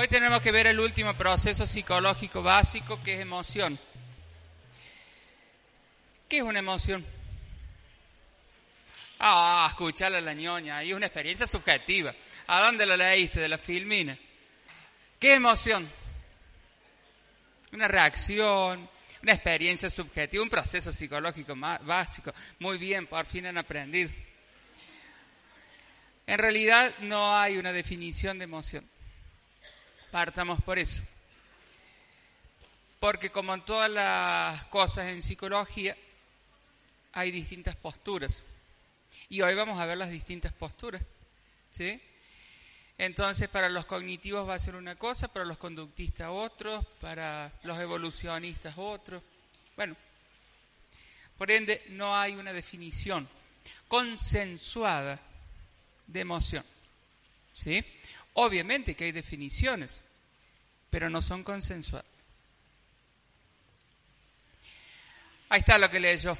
Hoy tenemos que ver el último proceso psicológico básico que es emoción. ¿Qué es una emoción? Ah, escucharla a la ñoña, es una experiencia subjetiva. ¿A dónde lo leíste? De la filmina. ¿Qué emoción? Una reacción, una experiencia subjetiva, un proceso psicológico básico. Muy bien, por fin han aprendido. En realidad no hay una definición de emoción. Partamos por eso. Porque como en todas las cosas en psicología, hay distintas posturas. Y hoy vamos a ver las distintas posturas. ¿sí? Entonces, para los cognitivos va a ser una cosa, para los conductistas otro, para los evolucionistas otro. Bueno, por ende, no hay una definición consensuada de emoción. ¿Sí? Obviamente que hay definiciones, pero no son consensuadas. Ahí está lo que leyó.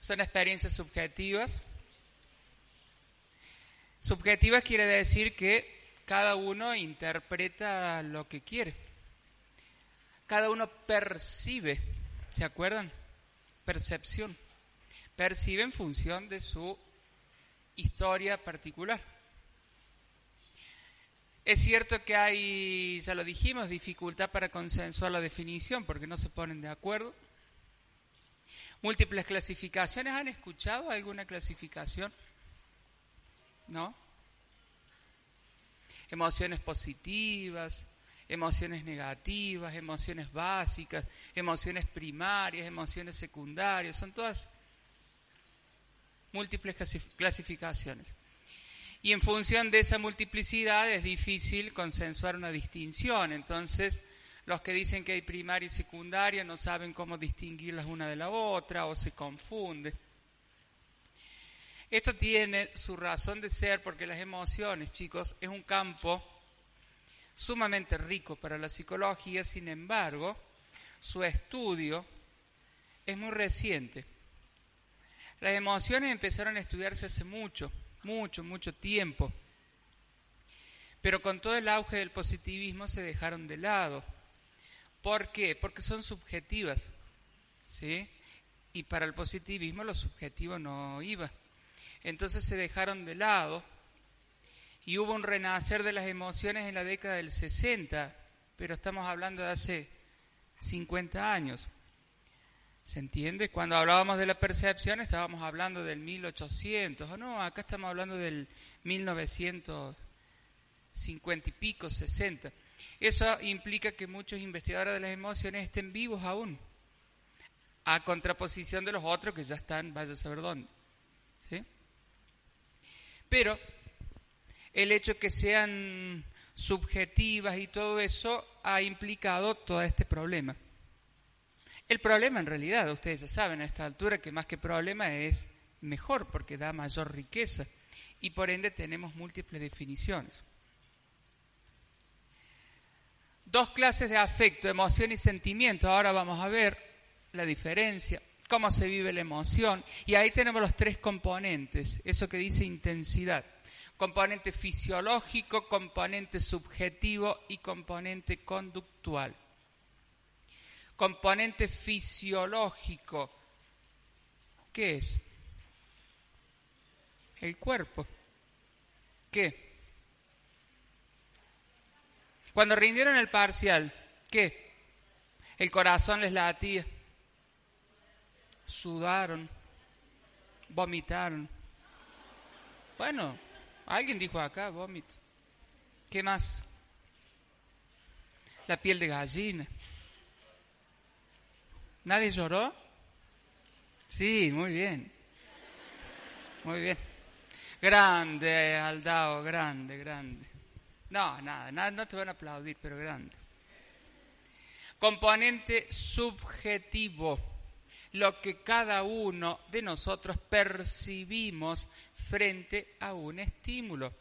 Son experiencias subjetivas. Subjetivas quiere decir que cada uno interpreta lo que quiere. Cada uno percibe, ¿se acuerdan? Percepción. Percibe en función de su historia particular. Es cierto que hay, ya lo dijimos, dificultad para consensuar la definición porque no se ponen de acuerdo. Múltiples clasificaciones. ¿Han escuchado alguna clasificación? ¿No? Emociones positivas, emociones negativas, emociones básicas, emociones primarias, emociones secundarias, son todas múltiples clasificaciones. Y en función de esa multiplicidad es difícil consensuar una distinción. Entonces, los que dicen que hay primaria y secundaria no saben cómo distinguirlas una de la otra o se confunde. Esto tiene su razón de ser porque las emociones, chicos, es un campo sumamente rico para la psicología, sin embargo, su estudio es muy reciente. Las emociones empezaron a estudiarse hace mucho, mucho, mucho tiempo, pero con todo el auge del positivismo se dejaron de lado. ¿Por qué? Porque son subjetivas, ¿sí? Y para el positivismo lo subjetivo no iba. Entonces se dejaron de lado y hubo un renacer de las emociones en la década del 60, pero estamos hablando de hace 50 años. ¿Se entiende? Cuando hablábamos de la percepción estábamos hablando del 1800, o no, acá estamos hablando del 1950 y pico, 60. Eso implica que muchos investigadores de las emociones estén vivos aún, a contraposición de los otros que ya están, vaya a saber dónde. ¿Sí? Pero el hecho que sean subjetivas y todo eso ha implicado todo este problema. El problema en realidad, ustedes ya saben a esta altura que más que problema es mejor porque da mayor riqueza y por ende tenemos múltiples definiciones. Dos clases de afecto, emoción y sentimiento. Ahora vamos a ver la diferencia, cómo se vive la emoción. Y ahí tenemos los tres componentes, eso que dice intensidad. Componente fisiológico, componente subjetivo y componente conductual componente fisiológico. ¿Qué es? El cuerpo. ¿Qué? Cuando rindieron el parcial, ¿qué? El corazón les latía. Sudaron. Vomitaron. Bueno, alguien dijo acá, vómito. ¿Qué más? La piel de gallina. ¿Nadie lloró? Sí, muy bien. Muy bien. Grande, Aldao, grande, grande. No, nada, nada, no te van a aplaudir, pero grande. Componente subjetivo, lo que cada uno de nosotros percibimos frente a un estímulo.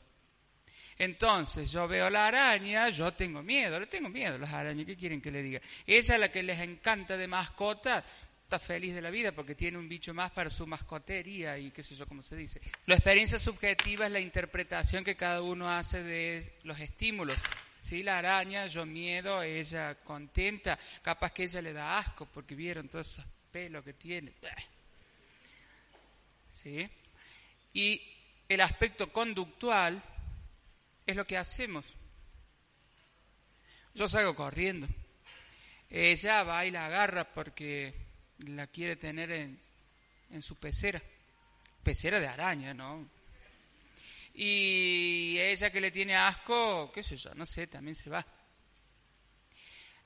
Entonces, yo veo la araña, yo tengo miedo, le tengo miedo a las arañas, ¿qué quieren que le diga? Ella, a la que les encanta de mascota, está feliz de la vida porque tiene un bicho más para su mascotería y qué sé yo cómo se dice. La experiencia subjetiva es la interpretación que cada uno hace de los estímulos. ¿sí? La araña, yo miedo, ella contenta, capaz que ella le da asco porque vieron todos esos pelos que tiene. ¿Sí? Y el aspecto conductual es lo que hacemos. Yo salgo corriendo. Ella va y la agarra porque la quiere tener en, en su pecera. Pecera de araña, ¿no? Y ella que le tiene asco, qué sé yo, no sé, también se va.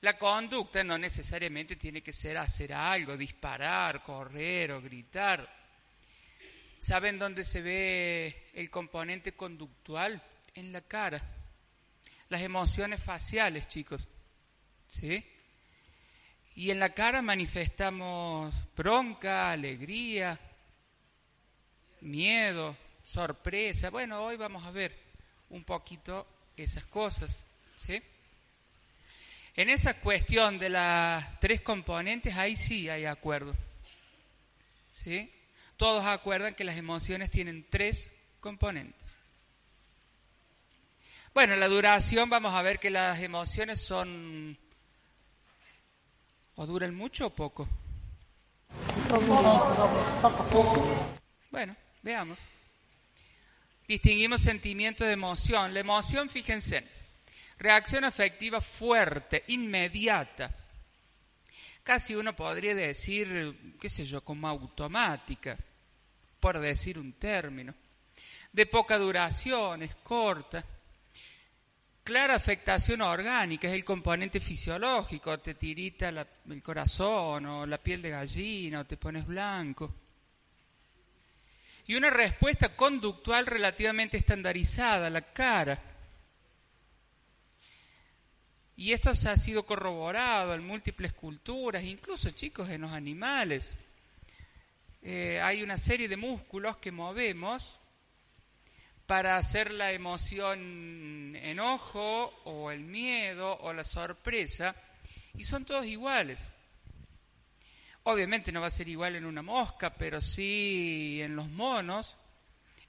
La conducta no necesariamente tiene que ser hacer algo, disparar, correr o gritar. ¿Saben dónde se ve el componente conductual? En la cara. Las emociones faciales, chicos. ¿Sí? Y en la cara manifestamos bronca, alegría, miedo, sorpresa. Bueno, hoy vamos a ver un poquito esas cosas. ¿sí? En esa cuestión de las tres componentes, ahí sí hay acuerdo. ¿sí? Todos acuerdan que las emociones tienen tres componentes. Bueno, la duración, vamos a ver que las emociones son ¿O duran mucho o poco? Bueno, veamos. Distinguimos sentimiento de emoción. La emoción, fíjense, reacción afectiva fuerte, inmediata. Casi uno podría decir, qué sé yo, como automática, por decir un término. De poca duración, es corta clara afectación orgánica, es el componente fisiológico, te tirita el corazón o la piel de gallina o te pones blanco. Y una respuesta conductual relativamente estandarizada, la cara. Y esto se ha sido corroborado en múltiples culturas, incluso chicos en los animales. Eh, hay una serie de músculos que movemos para hacer la emoción enojo o el miedo o la sorpresa y son todos iguales. Obviamente no va a ser igual en una mosca, pero sí en los monos,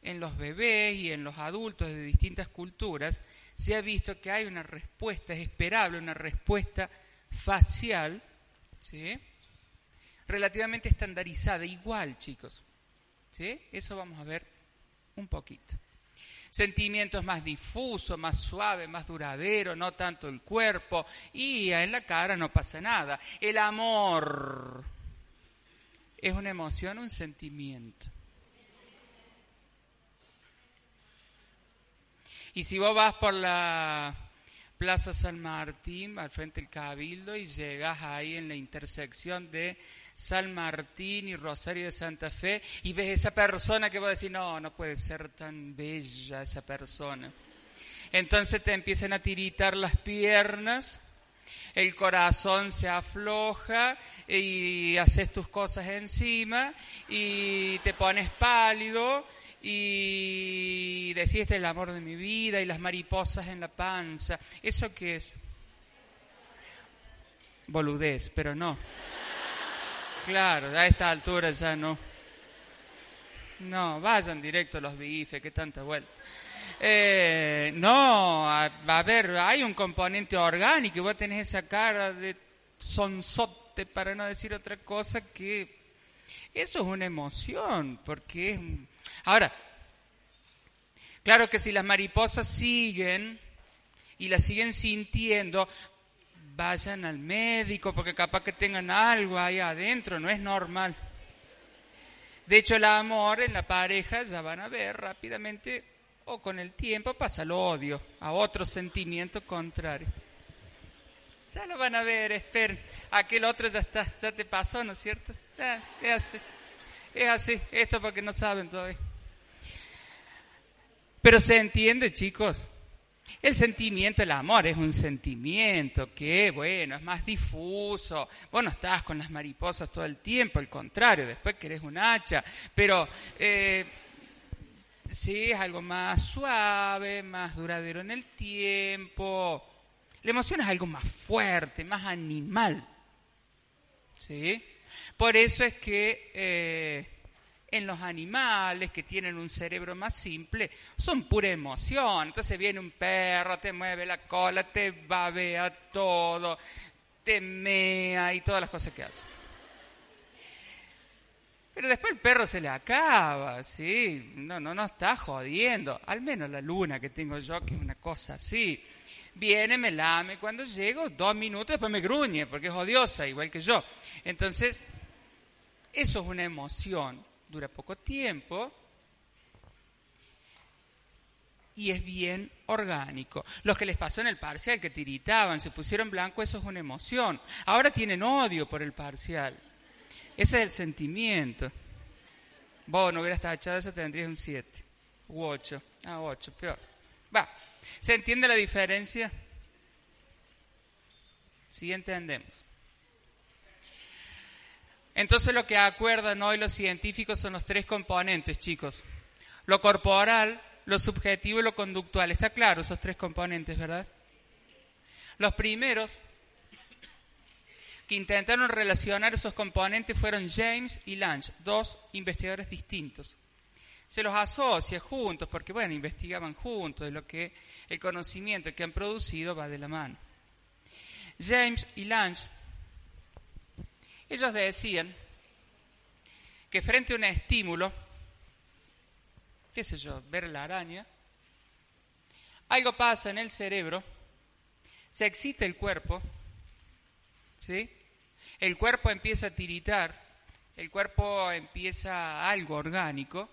en los bebés y en los adultos de distintas culturas, se ha visto que hay una respuesta, es esperable, una respuesta facial, ¿sí? relativamente estandarizada, igual, chicos. ¿sí? Eso vamos a ver un poquito sentimientos más difusos, más suaves, más duraderos, no tanto el cuerpo, y en la cara no pasa nada. El amor es una emoción, un sentimiento. Y si vos vas por la Plaza San Martín, al frente del Cabildo, y llegas ahí en la intersección de San Martín y Rosario de Santa Fe y ves esa persona que va a decir, no, no puede ser tan bella esa persona. Entonces te empiezan a tiritar las piernas, el corazón se afloja y haces tus cosas encima y te pones pálido y decís este es el amor de mi vida y las mariposas en la panza. ¿Eso qué es? Boludez, pero no. Claro, a esta altura ya no. No, vayan directo a los bifes, que tanta vuelta. Eh, no, a, ver, hay un componente orgánico y vos tenés esa cara de sonzote, para no decir otra cosa, que eso es una emoción, porque es... Ahora, claro que si las mariposas siguen y las siguen sintiendo, vayan al médico porque capaz que tengan algo ahí adentro, no es normal. De hecho, el amor en la pareja ya van a ver rápidamente o con el tiempo pasa el odio a otro sentimiento contrario. Ya lo van a ver, esperen. Aquel otro ya está, ya te pasó, ¿no es cierto? es así. Es así. Esto porque no saben todavía. Pero se entiende, chicos. El sentimiento, el amor es un sentimiento que, bueno, es más difuso. Vos no estás con las mariposas todo el tiempo, al contrario, después querés un hacha. Pero eh, sí, es algo más suave, más duradero en el tiempo. La emoción es algo más fuerte, más animal. ¿Sí? Por eso es que eh, en los animales que tienen un cerebro más simple, son pura emoción. Entonces viene un perro, te mueve la cola, te babea todo, te mea y todas las cosas que hace. Pero después el perro se le acaba, ¿sí? No, no, no está jodiendo. Al menos la luna que tengo yo, que es una cosa así. Viene, me lame, cuando llego, dos minutos, después me gruñe, porque es odiosa, igual que yo. Entonces, eso es una emoción. Dura poco tiempo, y es bien orgánico. Los que les pasó en el parcial, que tiritaban, se pusieron blanco, eso es una emoción. Ahora tienen odio por el parcial. Ese es el sentimiento. Vos no hubieras tachado eso, tendrías un 7 u 8. Ah, 8, peor. Va. ¿Se entiende la diferencia? Sí entendemos. Entonces lo que acuerdan hoy los científicos son los tres componentes, chicos. Lo corporal, lo subjetivo y lo conductual. Está claro esos tres componentes, ¿verdad? Los primeros que intentaron relacionar esos componentes fueron James y Lange, dos investigadores distintos. Se los asocia juntos porque, bueno, investigaban juntos lo que el conocimiento que han producido va de la mano. James y Lange, ellos decían que frente a un estímulo, qué sé yo, ver la araña, algo pasa en el cerebro, se excita el cuerpo, ¿sí? El cuerpo empieza a tiritar, el cuerpo empieza algo orgánico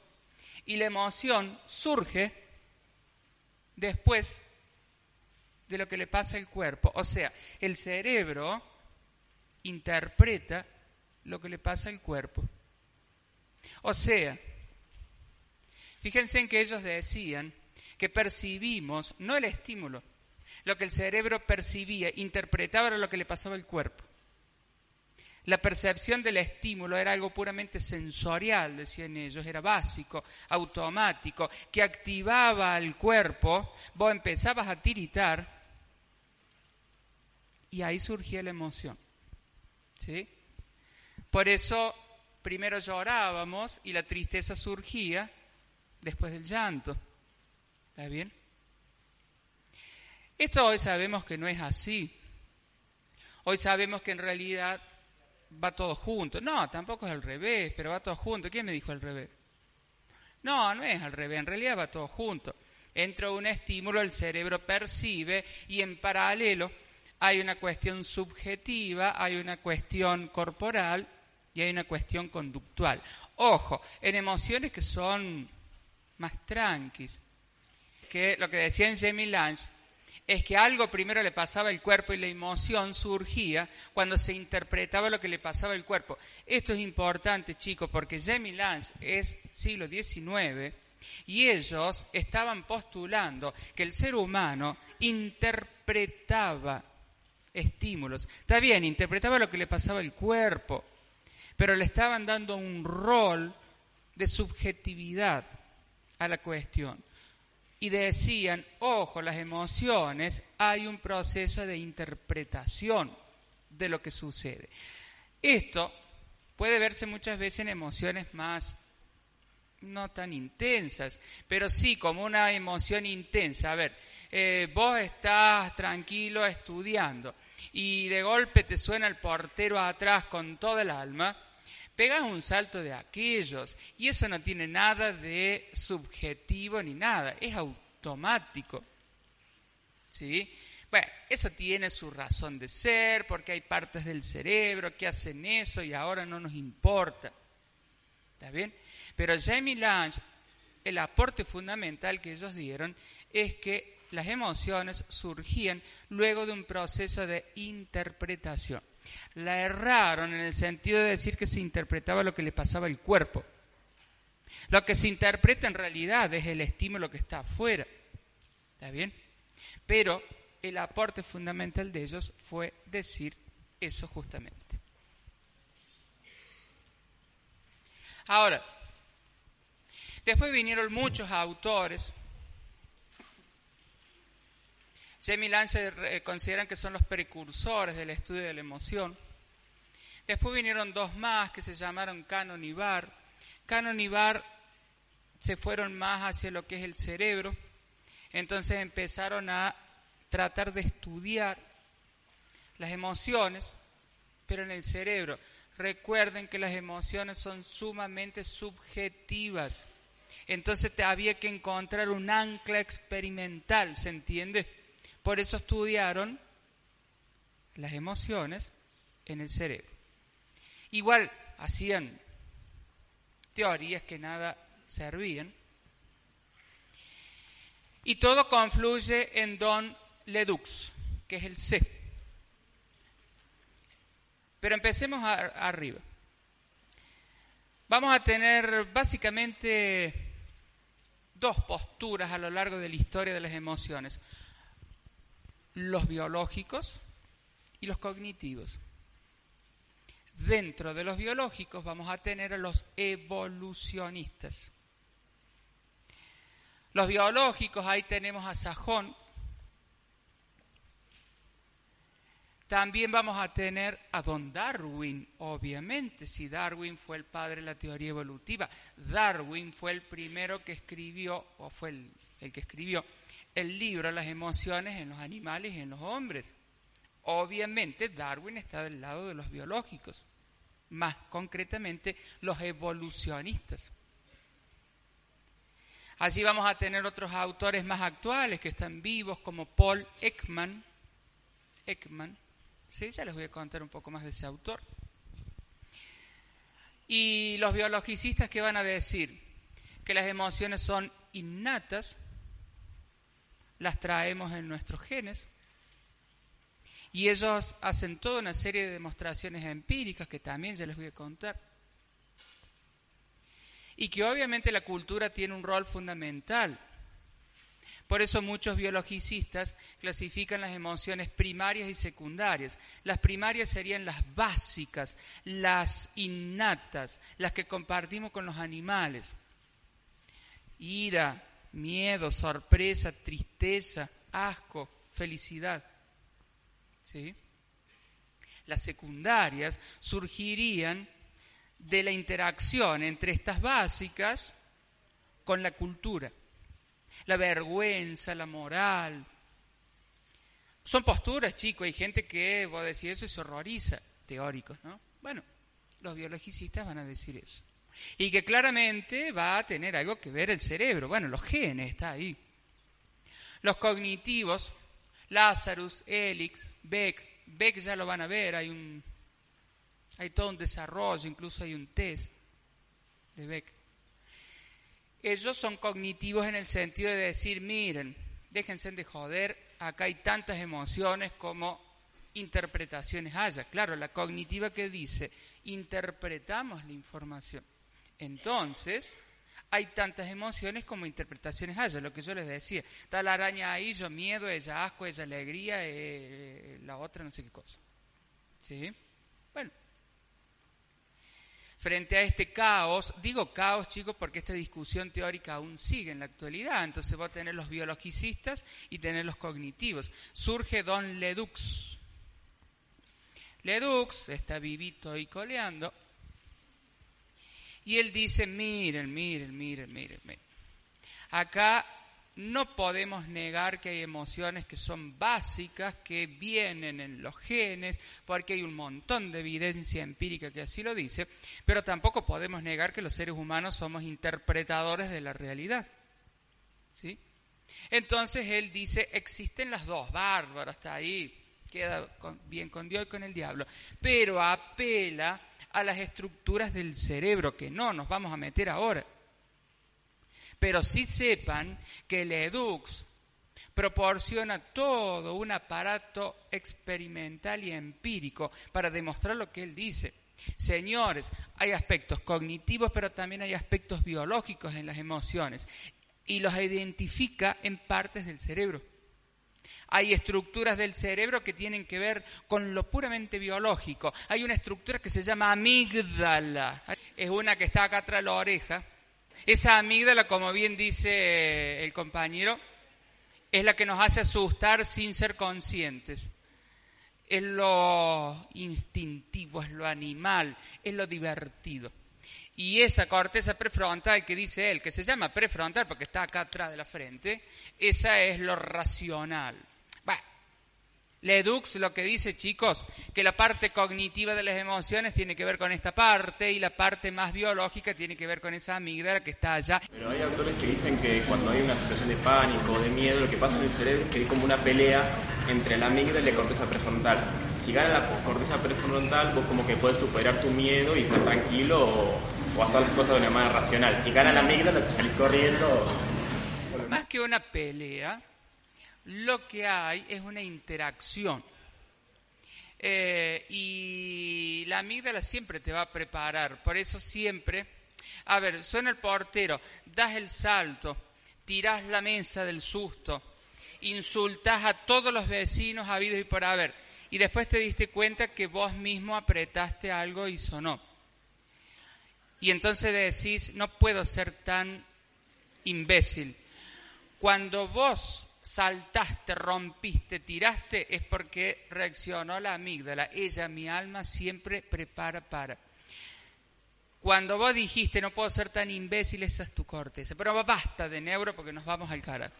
y la emoción surge después de lo que le pasa al cuerpo. O sea, el cerebro interpreta lo que le pasa al cuerpo. O sea, fíjense en que ellos decían que percibimos no el estímulo, lo que el cerebro percibía, interpretaba lo que le pasaba al cuerpo. La percepción del estímulo era algo puramente sensorial, decían ellos, era básico, automático, que activaba al cuerpo, vos empezabas a tiritar y ahí surgía la emoción. ¿Sí? Por eso primero llorábamos y la tristeza surgía después del llanto. ¿Está bien? Esto hoy sabemos que no es así. Hoy sabemos que en realidad va todo junto. No, tampoco es al revés, pero va todo junto. ¿Quién me dijo al revés? No, no es al revés, en realidad va todo junto. Entra un estímulo, el cerebro percibe y en paralelo hay una cuestión subjetiva, hay una cuestión corporal y hay una cuestión conductual. Ojo, en emociones que son más tranquis, que lo que decía en Jamie Lange, es que algo primero le pasaba al cuerpo y la emoción surgía cuando se interpretaba lo que le pasaba al cuerpo. Esto es importante, chicos, porque Jamie Lange es siglo XIX y ellos estaban postulando que el ser humano interpretaba estímulos. Está bien, interpretaba lo que le pasaba al cuerpo, pero le estaban dando un rol de subjetividad a la cuestión y decían, ojo, las emociones, hay un proceso de interpretación de lo que sucede. Esto puede verse muchas veces en emociones más no tan intensas, pero sí como una emoción intensa. A ver, eh, vos estás tranquilo estudiando y de golpe te suena el portero atrás con todo el alma, pegas un salto de aquellos y eso no tiene nada de subjetivo ni nada, es automático. ¿Sí? Bueno, eso tiene su razón de ser, porque hay partes del cerebro que hacen eso y ahora no nos importa. ¿Está bien? Pero Jamie Lange, el aporte fundamental que ellos dieron es que las emociones surgían luego de un proceso de interpretación la erraron en el sentido de decir que se interpretaba lo que le pasaba al cuerpo. Lo que se interpreta en realidad es el estímulo que está afuera. ¿Está bien? Pero el aporte fundamental de ellos fue decir eso justamente. Ahora, después vinieron muchos autores Jamie Lance eh, consideran que son los precursores del estudio de la emoción. Después vinieron dos más que se llamaron Cannon y Barr, Canon y Bar se fueron más hacia lo que es el cerebro, entonces empezaron a tratar de estudiar las emociones, pero en el cerebro. Recuerden que las emociones son sumamente subjetivas. Entonces te había que encontrar un ancla experimental, ¿se entiende? Por eso estudiaron las emociones en el cerebro. Igual hacían teorías que nada servían. Y todo confluye en Don Ledux, que es el C. Pero empecemos arriba. Vamos a tener básicamente dos posturas a lo largo de la historia de las emociones. Los biológicos y los cognitivos. Dentro de los biológicos vamos a tener a los evolucionistas. Los biológicos, ahí tenemos a Sajón. También vamos a tener a don Darwin, obviamente, si Darwin fue el padre de la teoría evolutiva. Darwin fue el primero que escribió, o fue el, que escribió, el libro Las emociones en los animales y en los hombres. Obviamente Darwin está del lado de los biológicos, más concretamente los evolucionistas. Allí vamos a tener otros autores más actuales que están vivos, como Paul Ekman. Ekman, sí, ya les voy a contar un poco más de ese autor. Y los biologicistas que van a decir que las emociones son innatas, las traemos en nuestros genes, y ellos hacen toda una serie de demostraciones empíricas que también ya les voy a contar. Y que obviamente la cultura tiene un rol fundamental. Por eso muchos biologicistas clasifican las emociones primarias y secundarias. Las primarias serían las básicas, las innatas, las que compartimos con los animales. Ira, miedo, sorpresa, tristeza, asco, felicidad. ¿sí? Las secundarias surgirían de la interacción entre estas básicas con la cultura. La vergüenza, la moral. Son posturas, chicos. Hay gente que, vos decís eso y se horroriza. Teóricos, ¿no? Bueno, los biologicistas van a decir eso. Y que claramente va a tener algo que ver el cerebro. Bueno, los genes, está ahí. Los cognitivos Lazarus, Elix, Beck. Beck ya lo van a ver, hay, un, hay todo un desarrollo, incluso hay un test de Beck. Ellos son cognitivos en el sentido de decir, miren, déjense de joder, acá hay tantas emociones como interpretaciones haya. Claro, la cognitiva que dice, interpretamos la información. Entonces, hay tantas emociones como interpretaciones haya, lo que yo les decía. Está la araña ahí, yo miedo, ella asco, ella alegría, eh, la otra no sé qué cosa. ¿Sí? Frente a este caos, digo caos chicos porque esta discusión teórica aún sigue en la actualidad, entonces va a tener los biologicistas y tener los cognitivos. Surge Don Ledux. Ledux está vivito y coleando y él dice, miren, miren, miren, miren, miren. Acá no podemos negar que hay emociones que son básicas, que vienen en los genes, porque hay un montón de evidencia empírica que así lo dice, pero tampoco podemos negar que los seres humanos somos interpretadores de la realidad. ¿Sí? Entonces él dice, existen las dos, bárbaro, hasta ahí, queda bien con Dios y con el diablo, pero apela a las estructuras del cerebro, que no nos vamos a meter ahora. Pero sí sepan que el proporciona todo un aparato experimental y empírico para demostrar lo que él dice. Señores, hay aspectos cognitivos, pero también hay aspectos biológicos en las emociones y los identifica en partes del cerebro. Hay estructuras del cerebro que tienen que ver con lo puramente biológico. Hay una estructura que se llama amígdala. Es una que está acá atrás de la oreja. Esa amígdala, como bien dice el compañero, es la que nos hace asustar sin ser conscientes. Es lo instintivo, es lo animal, es lo divertido. Y esa corteza prefrontal que dice él, que se llama prefrontal porque está acá atrás de la frente, esa es lo racional. Ledux lo que dice, chicos, que la parte cognitiva de las emociones tiene que ver con esta parte y la parte más biológica tiene que ver con esa amígdala que está allá. Pero hay autores que dicen que cuando hay una situación de pánico o de miedo, lo que pasa en el cerebro es que hay como una pelea entre la amígdala y la corteza prefrontal. Si gana la corteza prefrontal, vos como que puedes superar tu miedo y estar tranquilo o, hacer las cosas de una manera racional. Si gana la amígdala, te salís corriendo. Más que una pelea, lo que hay es una interacción. Eh, y la amígdala siempre te va a preparar, por eso siempre, a ver, suena el portero, das el salto, tirás la mesa del susto, insultás a todos los vecinos habidos y por haber, y después te diste cuenta que vos mismo apretaste algo y sonó. Y entonces decís, no puedo ser tan imbécil. Cuando vos saltaste, rompiste, tiraste, es porque reaccionó la amígdala. Ella, mi alma, siempre prepara para. Cuando vos dijiste, no puedo ser tan imbécil, esa es tu corteza. Pero basta de neuro porque nos vamos al cara.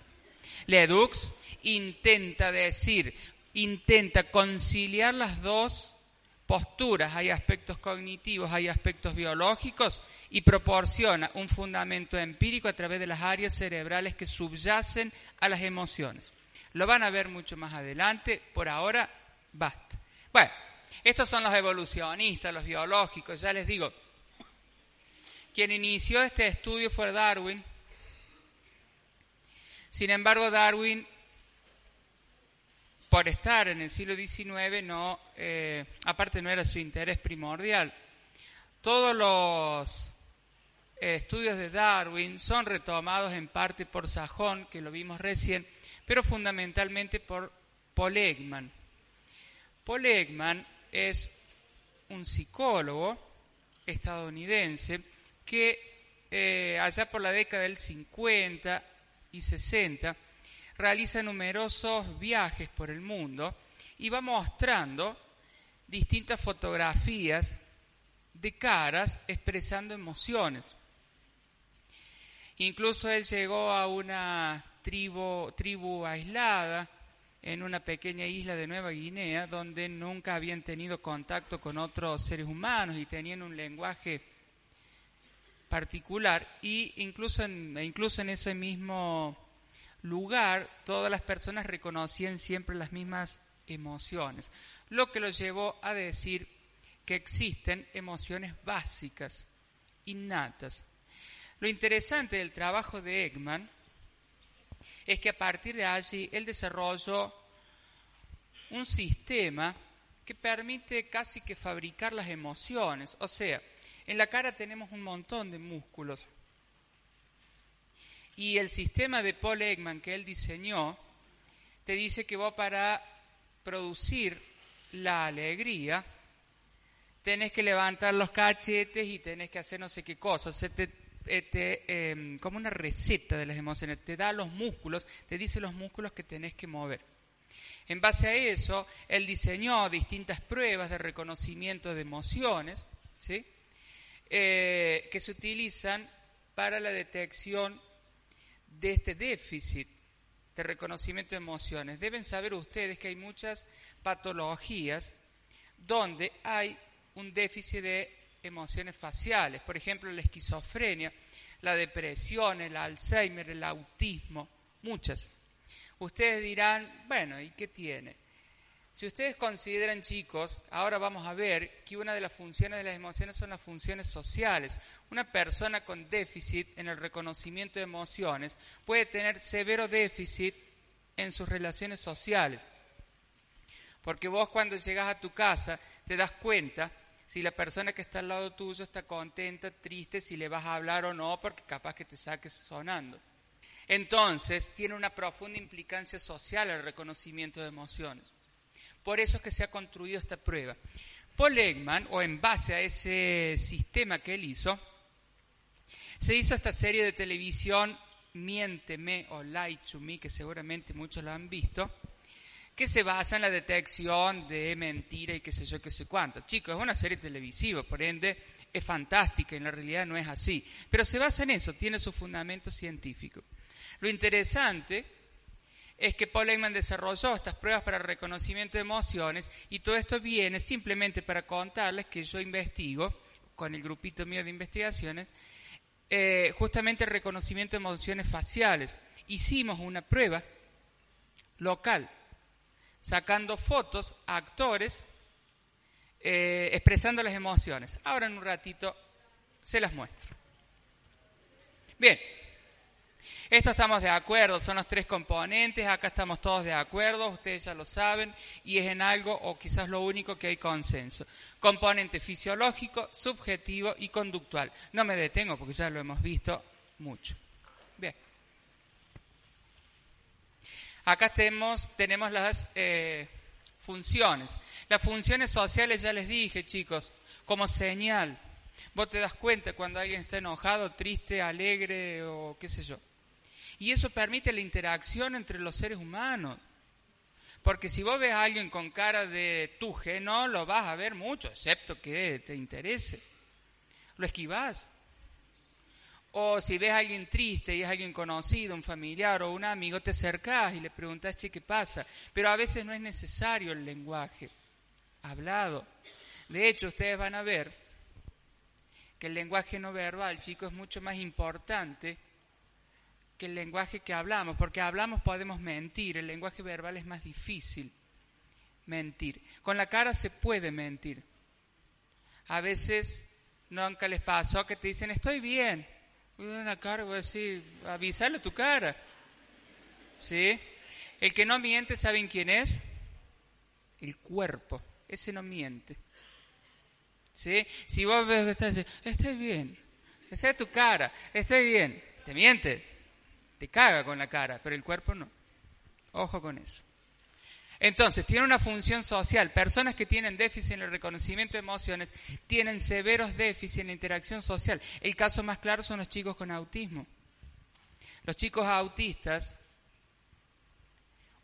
Ledux intenta decir, intenta conciliar las dos posturas, hay aspectos cognitivos, hay aspectos biológicos y proporciona un fundamento empírico a través de las áreas cerebrales que subyacen a las emociones. Lo van a ver mucho más adelante, por ahora basta. Bueno, estos son los evolucionistas, los biológicos, ya les digo, quien inició este estudio fue Darwin. Sin embargo, Darwin por estar en el siglo XIX, no, eh, aparte no era su interés primordial. Todos los estudios de Darwin son retomados en parte por Sajón, que lo vimos recién, pero fundamentalmente por Paul Ekman. Paul es un psicólogo estadounidense que eh, allá por la década del 50 y 60 realiza numerosos viajes por el mundo y va mostrando distintas fotografías de caras expresando emociones. Incluso él llegó a una tribu, tribu aislada en una pequeña isla de Nueva Guinea donde nunca habían tenido contacto con otros seres humanos y tenían un lenguaje particular y incluso en, incluso en ese mismo lugar todas las personas reconocían siempre las mismas emociones, lo que lo llevó a decir que existen emociones básicas, innatas. Lo interesante del trabajo de Ekman es que a partir de allí él desarrolló un sistema que permite casi que fabricar las emociones. O sea, en la cara tenemos un montón de músculos, y el sistema de Paul Ekman que él diseñó te dice que vos para producir la alegría tenés que levantar los cachetes y tenés que hacer no sé qué cosas. Eh, em, como una receta de las emociones. Te da los músculos, te dice los músculos que tenés que mover. En base a eso, él diseñó distintas pruebas de reconocimiento de emociones, ¿sí? Eh, que se utilizan para la detección de este déficit de reconocimiento de emociones. Deben saber ustedes que hay muchas patologías donde hay un déficit de emociones faciales, por ejemplo la esquizofrenia, la depresión, el Alzheimer, el autismo, muchas. Ustedes dirán, bueno, ¿y qué tiene? Si ustedes consideran, chicos, ahora vamos a ver que una de las funciones de las emociones son las funciones sociales. Una persona con déficit en el reconocimiento de emociones puede tener severo déficit en sus relaciones sociales. Porque vos cuando llegas a tu casa te das cuenta si la persona que está al lado tuyo está contenta, triste, si le vas a hablar o no, porque capaz que te saques sonando. Entonces, tiene una profunda implicancia social el reconocimiento de emociones. Por eso es que se ha construido esta prueba. Paul Ekman, o en base a ese sistema que él hizo, se hizo esta serie de televisión Miénteme o Lie to Me, que seguramente muchos lo han visto, que se basa en la detección de mentira y qué sé yo, qué sé cuánto. Chicos, es una serie televisiva, por ende es fantástica, en la realidad no es así, pero se basa en eso, tiene su fundamento científico. Lo interesante es que Paul Ekman desarrolló estas pruebas para reconocimiento de emociones y todo esto viene simplemente para contarles que yo investigo con el grupito mío de investigaciones eh, justamente el reconocimiento de emociones faciales. Hicimos una prueba local sacando fotos a actores eh, expresando las emociones. Ahora en un ratito se las muestro. Bien, esto estamos de acuerdo, son los tres componentes, acá estamos todos de acuerdo, ustedes ya lo saben, y es en algo o quizás lo único que hay consenso. Componente fisiológico, subjetivo y conductual. No me detengo porque ya lo hemos visto mucho. Bien. Acá tenemos, las eh, funciones. Las funciones sociales ya les dije, chicos, como señal. Vos te das cuenta cuando alguien está enojado, triste, alegre o qué sé yo. Y eso permite la interacción entre los seres humanos. Porque si vos ves a alguien con cara de tuje, no lo vas a ver mucho, excepto que te interese. Lo esquivás. O si ves a alguien triste y es alguien conocido, un familiar o un amigo, te acercás y le preguntas, che, ¿qué pasa? Pero a veces no es necesario el lenguaje hablado. De hecho, ustedes van a ver que el lenguaje no verbal, chicos, es mucho más importante que el lenguaje que hablamos, porque hablamos podemos mentir, el lenguaje verbal es más difícil mentir. Con la cara se puede mentir. A veces nunca les pasó que te dicen, estoy bien. Una cara, voy a decir, avisarle tu cara. ¿Sí? El que no miente, ¿saben quién es? El cuerpo. Ese no miente. ¿Sí? Si vos ves que estás estoy bien. Esa es tu cara, estoy bien. Te miente te caga con la cara, pero el cuerpo no. Ojo con eso. Entonces, tiene una función social. Personas que tienen déficit en el reconocimiento de emociones tienen severos déficits en la interacción social. El caso más claro son los chicos con autismo. Los chicos autistas,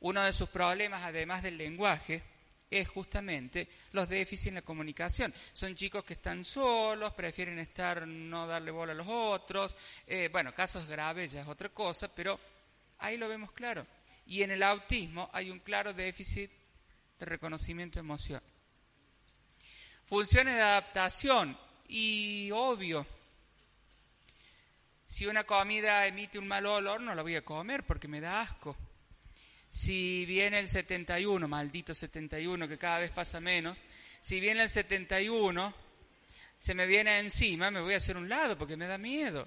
uno de sus problemas, además del lenguaje, es justamente los déficits en la comunicación. Son chicos que están solos, prefieren estar, no darle bola a los otros. Eh, bueno, casos graves ya es otra cosa, pero ahí lo vemos claro. Y en el autismo hay un claro déficit de reconocimiento de emoción. Funciones de adaptación. Y obvio, si una comida emite un mal olor, no la voy a comer porque me da asco si viene el 71, maldito 71 que cada vez pasa menos, si viene el 71, se me viene encima, me voy a hacer un lado porque me da miedo.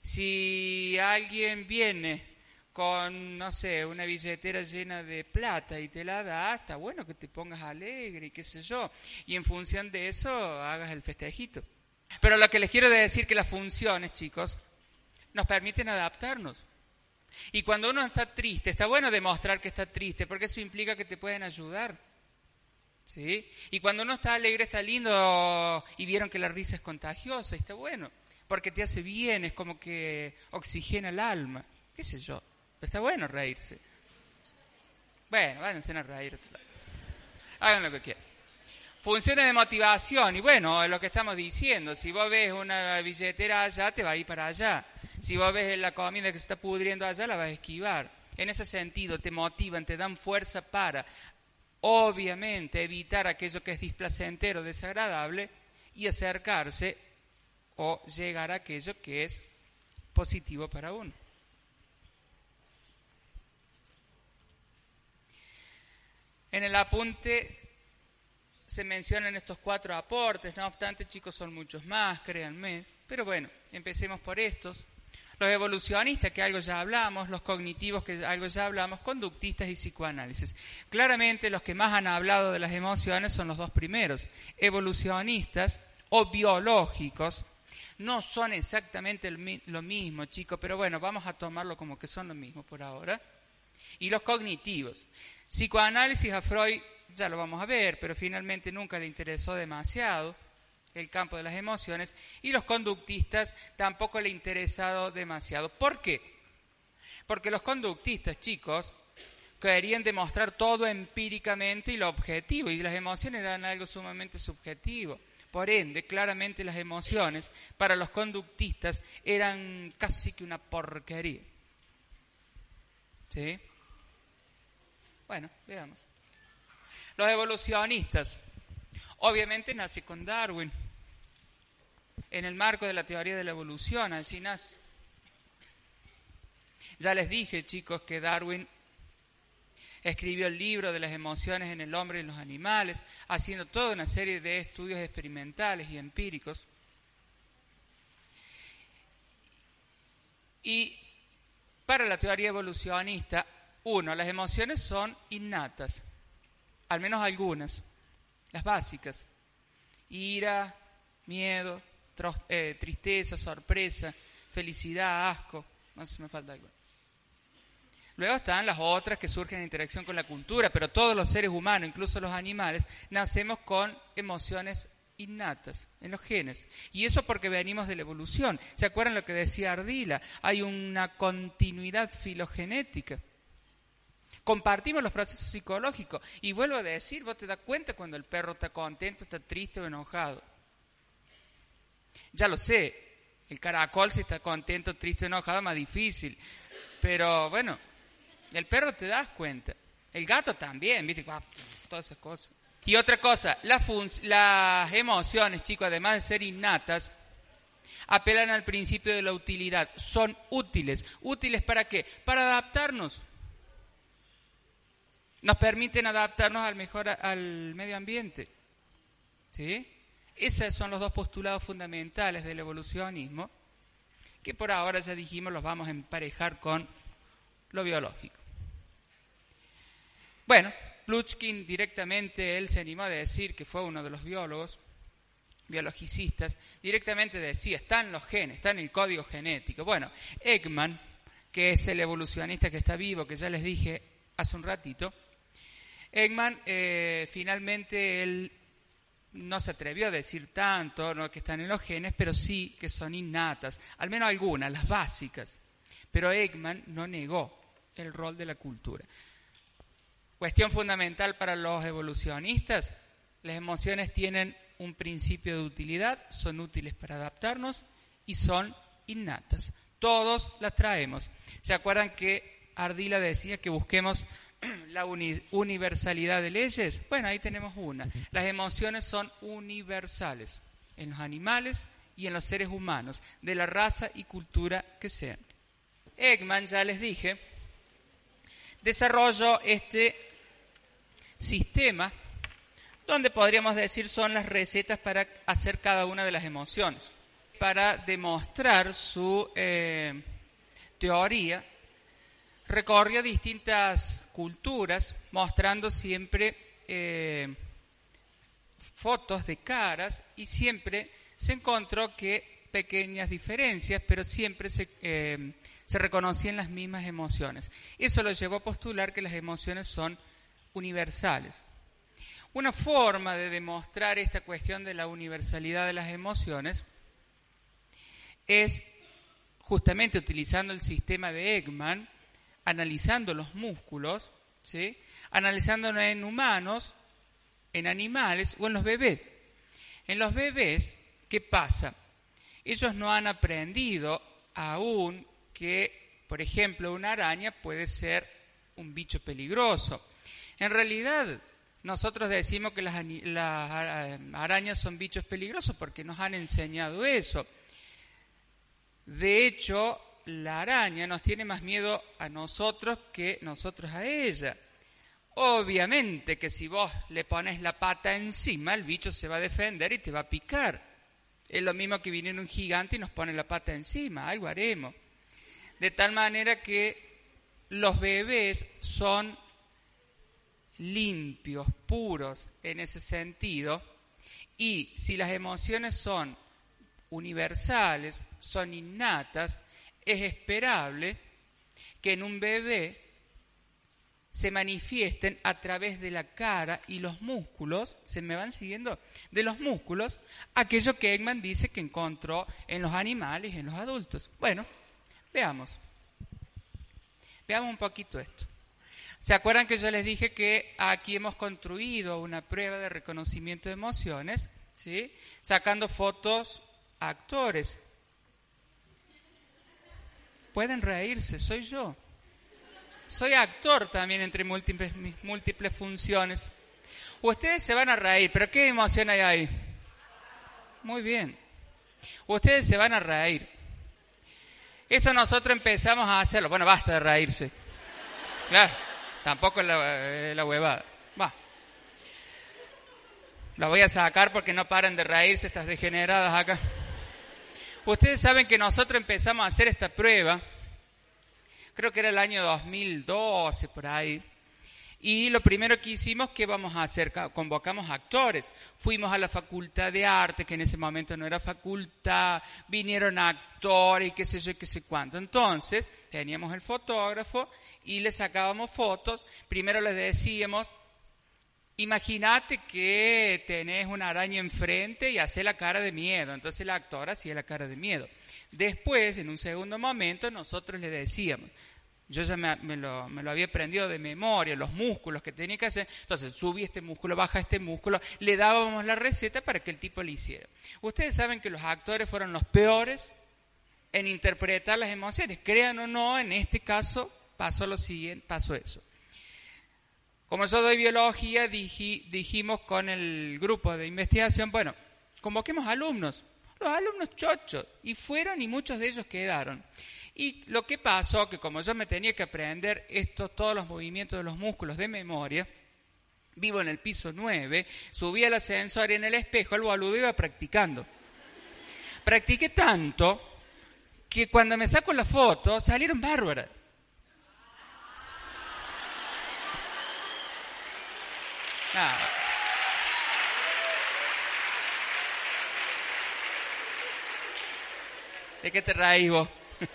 Si alguien viene con, no sé, una billetera llena de plata y te la da, está bueno que te pongas alegre y qué sé yo. Y en función de eso hagas el festejito. Pero lo que les quiero decir que las funciones, chicos, nos permiten adaptarnos. Y cuando uno está triste, está bueno demostrar que está triste, porque eso implica que te pueden ayudar. ¿Sí? Y cuando uno está alegre, está lindo, y vieron que la risa es contagiosa, está bueno, porque te hace bien, es como que oxigena el alma, qué sé yo. está bueno reírse. Bueno, váyanse a reír. Hagan lo que quieran. Funciones de motivación, y bueno, es lo que estamos diciendo, si vos ves una billetera allá, te va a ir para allá. Si vos ves la comida que se está pudriendo allá, la vas a esquivar. En ese sentido, te motivan, te dan fuerza para, obviamente, evitar aquello que es displacentero, desagradable, y acercarse o llegar a aquello que es positivo para uno. En el apunte se mencionan estos cuatro aportes, no obstante, chicos, son muchos más, créanme. Pero bueno, empecemos por estos. Los evolucionistas, que algo ya hablamos, los cognitivos, que algo ya hablamos, conductistas y psicoanálisis. Claramente los que más han hablado de las emociones son los dos primeros. Evolucionistas o biológicos no son exactamente lo mismo, chicos, pero bueno, vamos a tomarlo como que son lo mismo por ahora. Y los cognitivos. Psicoanálisis a Freud ya lo vamos a ver, pero finalmente nunca le interesó demasiado el campo de las emociones y los conductistas tampoco le interesado demasiado. ¿Por qué? Porque los conductistas, chicos, querían demostrar todo empíricamente y lo objetivo, y las emociones eran algo sumamente subjetivo. Por ende, claramente las emociones para los conductistas eran casi que una porquería. ¿Sí? Bueno, veamos. Los evolucionistas, obviamente nace con Darwin, en el marco de la teoría de la evolución, así nace. Ya les dije, chicos, que Darwin escribió el libro de las emociones en el hombre y en los animales, haciendo toda una serie de estudios experimentales y empíricos. Y para la teoría evolucionista, uno, las emociones son innatas, al menos algunas, las básicas. Ira, miedo, eh, tristeza, sorpresa, felicidad, asco, no sé si me falta algo. Luego están las otras que surgen en interacción con la cultura, pero todos los seres humanos, incluso los animales, nacemos con emociones innatas en los genes. Y eso porque venimos de la evolución. ¿Se acuerdan lo que decía Ardila? Hay una continuidad filogenética. Compartimos los procesos psicológicos. Y vuelvo a decir, vos te das cuenta cuando el perro está contento, está triste o enojado. Ya lo sé, el caracol si está contento, triste o enojado, más difícil. Pero bueno, el perro te das cuenta. El gato también, ¿viste? Todas esas cosas. Y otra cosa, las emociones, chicos, además de ser innatas, apelan al principio de la utilidad. Son útiles. ¿Útiles para qué? Para adaptarnos. Nos permiten adaptarnos al mejor al medio ambiente. ¿Sí? Esos son los dos postulados fundamentales del evolucionismo, que por ahora ya dijimos los vamos a emparejar con lo biológico. Bueno, Plutchkin directamente, él se animó a decir que fue uno de los biólogos, biologicistas, directamente decía, están los genes, está en el código genético. Bueno, Ekman, que es el evolucionista que está vivo, que ya les dije hace un ratito, Ekman eh, finalmente él no se atrevió a decir tanto no que están en los genes, pero sí que son innatas, al menos algunas, las básicas. Pero Ekman no negó el rol de la cultura. Cuestión fundamental para los evolucionistas, las emociones tienen un principio de utilidad, son útiles para adaptarnos y son innatas. Todos las traemos. ¿Se acuerdan que Ardila decía que busquemos la universalidad de leyes? Bueno, ahí tenemos una. Las emociones son universales en los animales y en los seres humanos, de la raza y cultura que sean. Ekman, ya les dije, desarrolló este sistema donde podríamos decir son las recetas para hacer cada una de las emociones. Para demostrar su eh, teoría, recorrió distintas culturas mostrando siempre eh, fotos de caras y siempre se encontró que pequeñas diferencias, pero siempre se, eh, se reconocían las mismas emociones. Eso lo llevó a postular que las emociones son universales. Una forma de demostrar esta cuestión de la universalidad de las emociones es justamente utilizando el sistema de Ekman, analizando los músculos, ¿sí? analizándolos en humanos, en animales o en los bebés. En los bebés, ¿qué pasa? Ellos no han aprendido aún que, por ejemplo, una araña puede ser un bicho peligroso. En realidad, nosotros decimos que las, arañas son bichos peligrosos porque nos han enseñado eso. De hecho, la araña nos tiene más miedo a nosotros que nosotros a ella. Obviamente que si vos le pones la pata encima, el bicho se va a defender y te va a picar. Es lo mismo que viene un gigante y nos pone la pata encima, algo haremos. De tal manera que los bebés son limpios, puros en ese sentido, y si las emociones son universales, son innatas, es esperable que en un bebé se manifiesten a través de la cara y los músculos, ¿se me van siguiendo? De los músculos, aquello que Ekman dice que encontró en los animales y en los adultos. Bueno, veamos. Veamos un poquito esto. ¿Se acuerdan que yo les dije que aquí hemos construido una prueba de reconocimiento de emociones ¿sí? Sacando fotos a actores. Pueden reírse, soy yo. Soy actor también entre múltiples, mis múltiples funciones. Ustedes se van a reír, pero ¿qué emoción hay ahí? Muy bien. Ustedes se van a reír. Esto nosotros empezamos a hacerlo. Bueno, basta de reírse. Claro, tampoco es la, la huevada. Va. La voy a sacar porque no paran de reírse estas degeneradas acá. Ustedes saben que nosotros empezamos a hacer esta prueba, creo que era el año 2012 por ahí, y lo primero que hicimos, ¿qué vamos a hacer? Convocamos actores. Fuimos a la Facultad de Arte, que en ese momento no era facultad, vinieron actores y qué sé yo, qué sé cuánto. Entonces, teníamos el fotógrafo y le sacábamos fotos. Primero les decíamos, Imagínate que tenés una araña enfrente y hace la cara de miedo. Entonces la actora hacía la cara de miedo. Después, en un segundo momento, nosotros le decíamos, yo ya me, lo, había aprendido de memoria, los músculos que tenía que hacer. Entonces, subí este músculo, baja este músculo, le dábamos la receta para que el tipo lo hiciera. Ustedes saben que los actores fueron los peores en interpretar las emociones. Crean o no, en este caso pasó lo siguiente, pasó eso. Como yo doy biología, dijimos con el grupo de investigación, bueno, convoquemos alumnos, los alumnos chochos, y fueron y muchos de ellos quedaron. Y lo que pasó, que como yo me tenía que aprender estos, todos los movimientos de los músculos de memoria, vivo en el piso 9, subí al ascensor y en el espejo el boludo iba practicando. Practiqué tanto que cuando me saco la foto salieron bárbaras. ¿De qué te vos?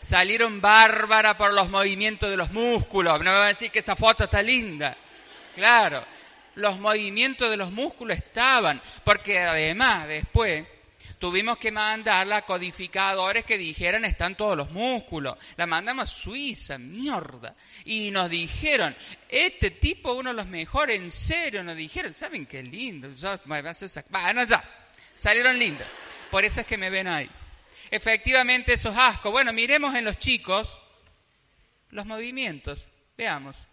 Salieron bárbara por los movimientos de los músculos. No me van a decir que esa foto está linda. Claro, los movimientos de los músculos estaban, porque además después tuvimos que mandarla a codificadores que dijeran están todos los músculos. La mandamos a Suiza, mierda. Y nos dijeron, este tipo uno de los mejores, en serio, nos dijeron, ¿saben qué lindo? bueno, ya, salieron lindas. Por eso es que me ven ahí. Efectivamente, eso es asco. Bueno, miremos en los chicos los movimientos. Veamos.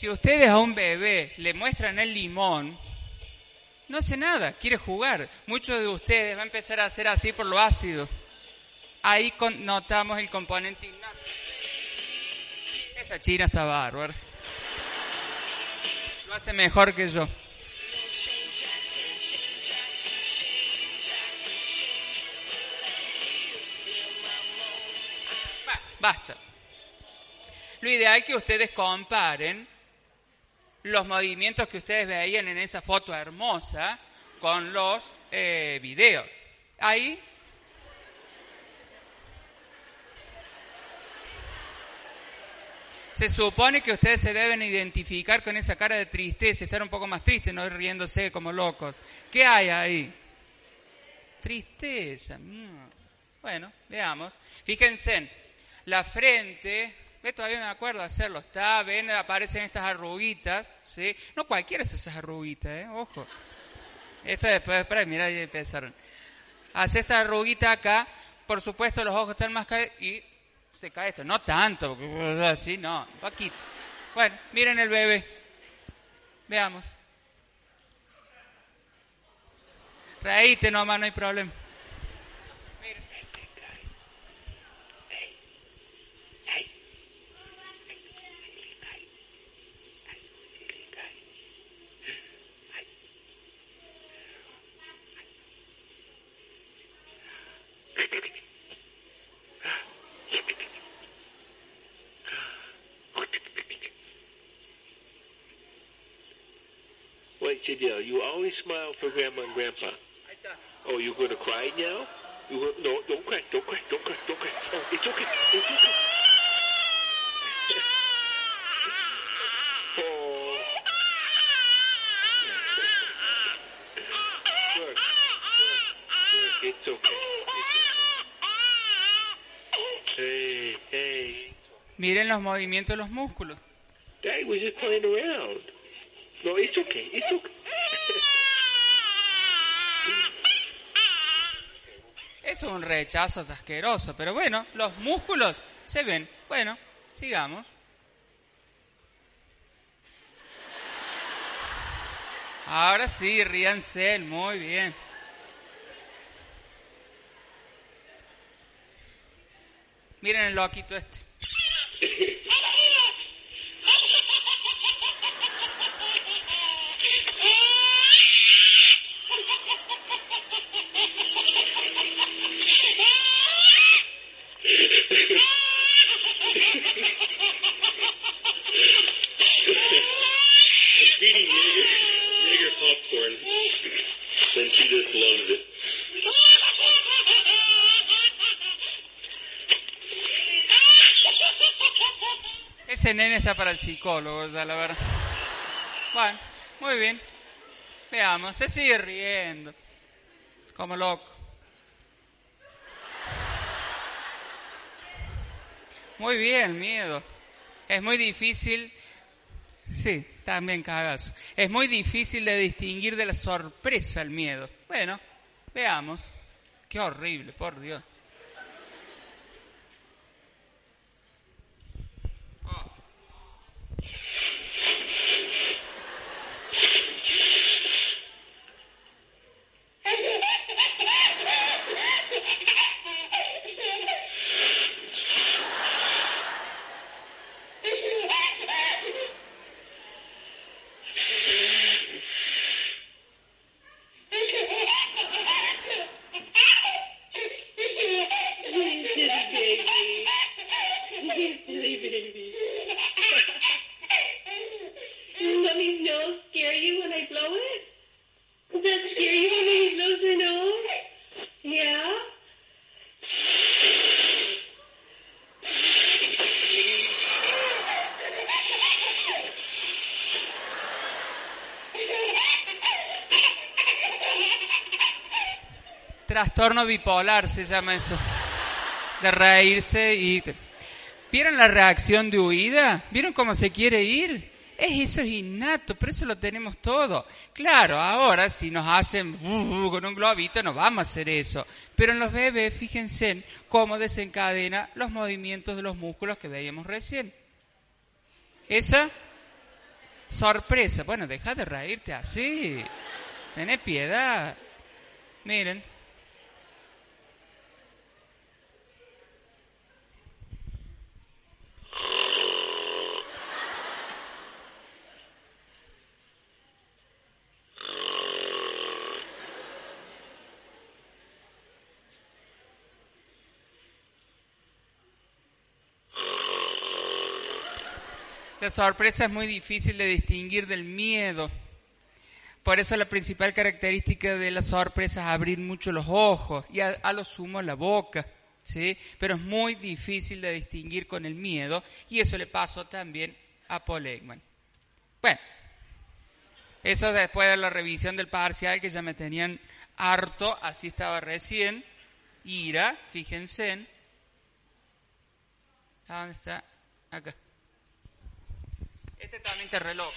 Si ustedes a un bebé le muestran el limón, no hace nada, quiere jugar. Muchos de ustedes van a empezar a hacer así por lo ácido. Ahí notamos el componente innato. Esa china está bárbara. Lo hace mejor que yo. basta. Lo ideal es que ustedes comparen los movimientos que ustedes veían en esa foto hermosa con los eh, videos. Ahí se supone que ustedes se deben identificar con esa cara de tristeza, estar un poco más tristes, no ir riéndose como locos. ¿Qué hay ahí? Tristeza. Bueno, veamos. Fíjense, la frente ¿Ves? Todavía me acuerdo hacerlo. Está, ven, aparecen estas arruguitas, ¿sí? No cualquiera hace esas arruguitas, ¿eh? Ojo. Esto después, espera, mira, ya empezaron. Hace esta arruguita acá, por supuesto los ojos están más caídos y se cae esto. No tanto, así no, poquito. Bueno, miren el bebé. Veamos. Reíte nomás, no hay problema. Deal? You always smile for Grandma and Grandpa. Oh, you're going to cry now? You go, no, don't cry, don't cry, don't cry, don't cry. Oh, it's okay, it's okay. oh. Look, look, look, it's okay. It's okay. Hey, hey. Miren los movimientos de los músculos. Daddy was just playing around. No, it's okay, it's okay. Es un rechazo asqueroso, pero bueno, los músculos se ven. Bueno, sigamos. Ahora sí, ríanse, muy bien. Miren el loquito este. Ese nene está para el psicólogo, ya la verdad. Bueno, muy bien. Veamos, se sigue riendo. Como loco. Muy bien, miedo. Es muy difícil. Sí, también cagazo. Es muy difícil de distinguir de la sorpresa el miedo. Bueno, veamos. Qué horrible, por Dios. Trastorno bipolar se llama eso. De reírse y... ¿Vieron la reacción de huida? ¿Vieron cómo se quiere ir? Es, eso es innato, pero eso lo tenemos todo. Claro, ahora si nos hacen uh, con un globito no vamos a hacer eso. Pero en los bebés, fíjense en cómo desencadena los movimientos de los músculos que veíamos recién. Esa sorpresa. Bueno, deja de reírte así. Tené piedad. Miren. La sorpresa es muy difícil de distinguir del miedo. Por eso la principal característica de la sorpresa es abrir mucho los ojos y a, a lo sumo la boca. ¿sí? Pero es muy difícil de distinguir con el miedo y eso le pasó también a Paul Ekman. Bueno, eso después de la revisión del parcial que ya me tenían harto, así estaba recién. Ira, fíjense en... ¿Dónde está? Acá. Reloj.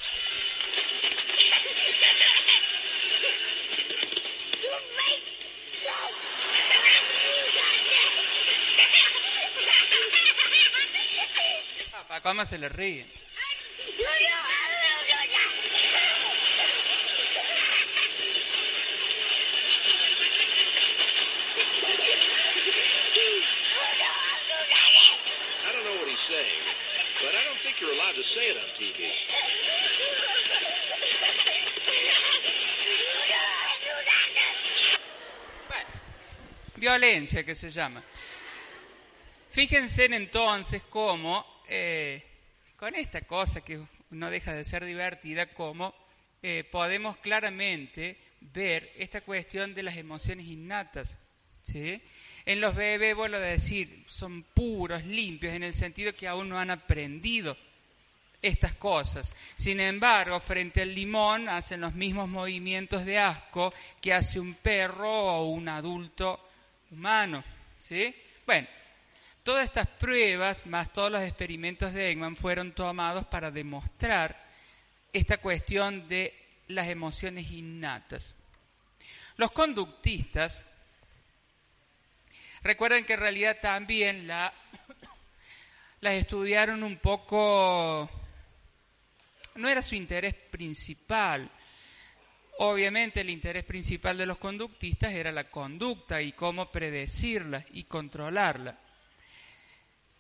Papá, ¿cómo se le ríe? I don't know what he's saying, you're allowed to say it on TV. Violencia que se llama. Fíjense en entonces cómo, eh, con esta cosa que no deja de ser divertida, como eh, podemos claramente ver esta cuestión de las emociones innatas. En los bebés, vuelvo a decir, son puros, limpios, en el sentido que aún no han aprendido estas cosas. Sin embargo, frente al limón hacen los mismos movimientos de asco que hace un perro o un adulto humano. ¿sí? Bueno, todas estas pruebas, más todos los experimentos de Ekman, fueron tomados para demostrar esta cuestión de las emociones innatas. Los conductistas, recuerden que en realidad también la, las estudiaron un poco, no era su interés principal. Obviamente el interés principal de los conductistas era la conducta y cómo predecirla y controlarla.